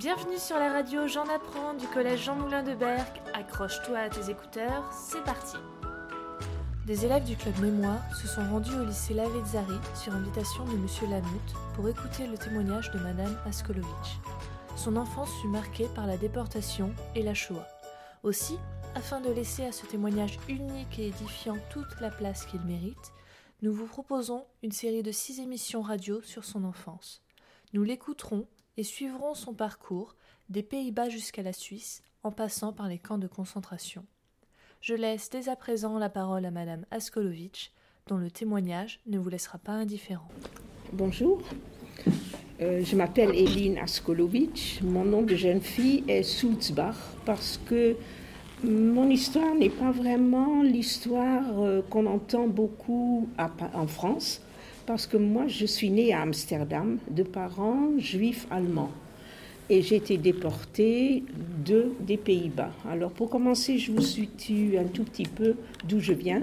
Bienvenue sur la radio J'en apprends du collège Jean Moulin de Berck. Accroche-toi à tes écouteurs, c'est parti. Des élèves du club Mémoire se sont rendus au lycée Lavezzari sur invitation de Monsieur Lamoute pour écouter le témoignage de Madame Askolovitch. Son enfance fut marquée par la déportation et la Shoah. Aussi, afin de laisser à ce témoignage unique et édifiant toute la place qu'il mérite, nous vous proposons une série de six émissions radio sur son enfance. Nous l'écouterons et suivrons son parcours des Pays-Bas jusqu'à la Suisse, en passant par les camps de concentration. Je laisse dès à présent la parole à Madame Askolovitch, dont le témoignage ne vous laissera pas indifférent. Bonjour, euh, je m'appelle Eline Askolovitch. Mon nom de jeune fille est Sulzbach parce que mon histoire n'est pas vraiment l'histoire euh, qu'on entend beaucoup en France, parce que moi, je suis née à Amsterdam de parents juifs allemands. Et j'ai été déportée de, des Pays-Bas. Alors pour commencer, je vous situe un tout petit peu d'où je viens.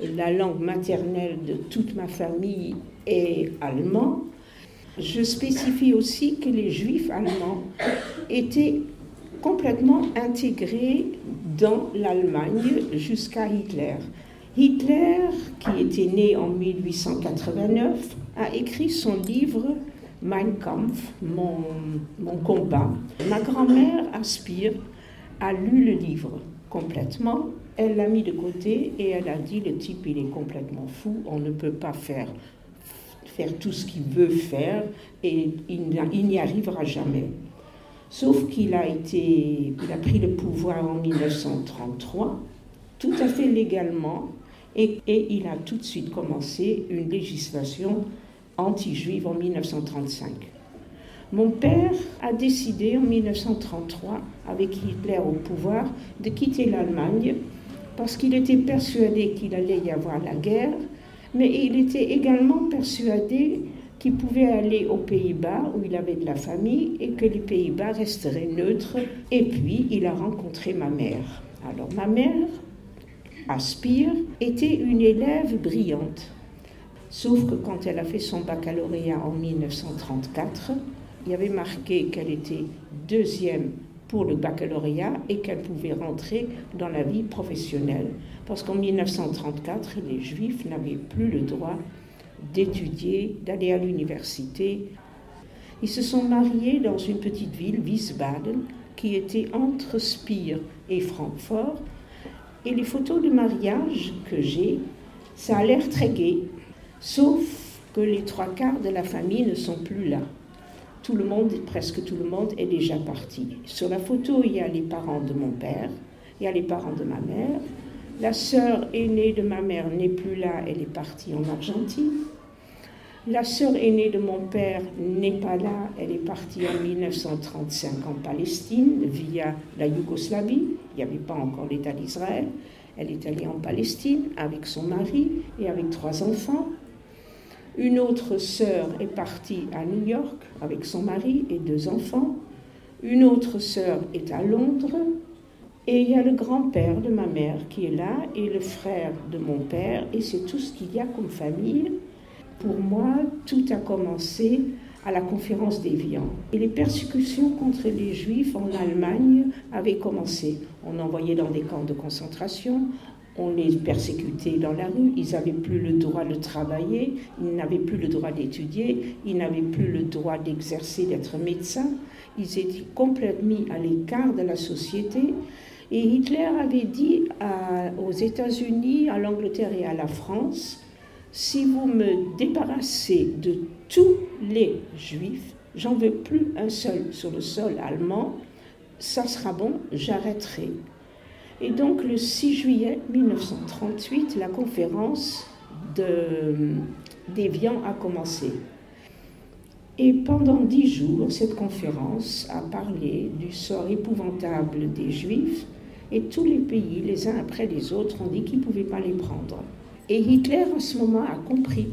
La langue maternelle de toute ma famille est allemand. Je spécifie aussi que les juifs allemands étaient complètement intégrés dans l'Allemagne jusqu'à Hitler. Hitler, qui était né en 1889, a écrit son livre Mein Kampf, mon, mon combat. Ma grand-mère, Aspire, a lu le livre complètement. Elle l'a mis de côté et elle a dit le type il est complètement fou, on ne peut pas faire faire tout ce qu'il veut faire et il n'y arrivera jamais. Sauf qu'il a, a pris le pouvoir en 1933, tout à fait légalement, et, il a tout de suite commencé une législation anti-juive en 1935. Mon père a décidé en 1933, avec Hitler au pouvoir, de quitter l'Allemagne parce qu'il était persuadé qu'il allait y avoir la guerre, mais il était également persuadé qu'il pouvait aller aux Pays-Bas où il avait de la famille et que les Pays-Bas resteraient neutres. Et puis, il a rencontré ma mère. Alors, ma mère, Aspire, était une élève brillante. Sauf que quand elle a fait son baccalauréat en 1934, il y avait marqué qu'elle était deuxième pour le baccalauréat et qu'elle pouvait rentrer dans la vie professionnelle. Parce qu'en 1934, les Juifs n'avaient plus le droit d'étudier, d'aller à l'université. Ils se sont mariés dans une petite ville, Wiesbaden, qui était entre Spire et Francfort. Et les photos de mariage que j'ai, ça a l'air très gai, sauf que les trois quarts de la famille ne sont plus là. Tout le monde, presque tout le monde, est déjà parti. Sur la photo, il y a les parents de mon père, il y a les parents de ma mère, la sœur aînée de ma mère n'est plus là, elle est partie en Argentine. La sœur aînée de mon père n'est pas là, elle est partie en 1935 en Palestine via la Yougoslavie. Il n'y avait pas encore l'État d'Israël. Elle est allée en Palestine avec son mari et avec trois enfants. Une autre sœur est partie à New York avec son mari et deux enfants. Une autre sœur est à Londres et il y a le grand-père de ma mère qui est là et le frère de mon père, et c'est tout ce qu'il y a comme famille. Pour moi, tout a commencé à la conférence d'Évian. Et les persécutions contre les juifs en Allemagne avaient commencé. On envoyait dans des camps de concentration, on les persécutait dans la rue, ils n'avaient plus le droit de travailler, ils n'avaient plus le droit d'étudier, ils n'avaient plus le droit d'exercer, d'être médecins, ils étaient complètement mis à l'écart de la société. Et Hitler avait dit aux États-Unis, à l'Angleterre et à la France, si vous me débarrassez de tous les juifs, j'en veux plus un seul sur le sol allemand, ça sera bon, j'arrêterai. Et donc le 6 juillet 1938, la conférence d'Evian a commencé. Et pendant dix jours, cette conférence a parlé du sort épouvantable des Juifs et tous les pays, les uns après les autres, ont dit qu'ils ne pouvaient pas les prendre. Et Hitler, en ce moment, a compris.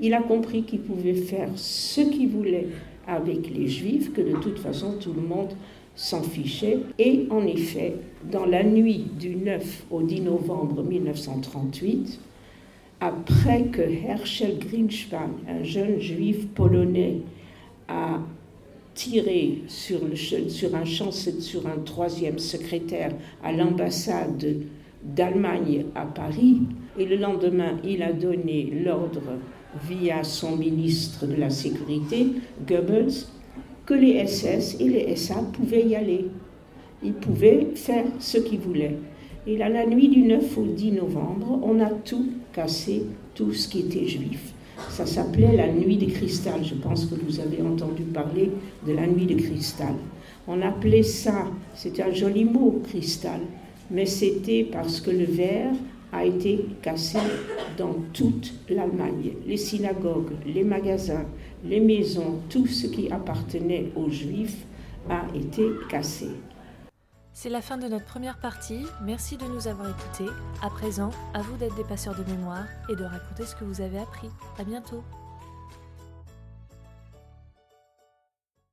Il a compris qu'il pouvait faire ce qu'il voulait avec les Juifs, que de toute façon, tout le monde s'en fichait. Et en effet, dans la nuit du 9 au 10 novembre 1938, après que Herschel Grinspan, un jeune juif polonais, a tiré sur, un sur un troisième secrétaire à l'ambassade d'Allemagne à Paris. Et le lendemain, il a donné l'ordre via son ministre de la Sécurité, Goebbels, que les SS et les SA pouvaient y aller. Ils pouvaient faire ce qu'ils voulaient. Et là, la nuit du 9 au 10 novembre, on a tout cassé, tout ce qui était juif. Ça s'appelait la nuit de cristal. Je pense que vous avez entendu parler de la nuit de cristal. On appelait ça, c'était un joli mot, cristal, mais c'était parce que le verre a été cassé dans toute l'Allemagne. Les synagogues, les magasins, les maisons, tout ce qui appartenait aux juifs a été cassé. C'est la fin de notre première partie. Merci de nous avoir écoutés. À présent, à vous d'être des passeurs de mémoire et de raconter ce que vous avez appris. À bientôt.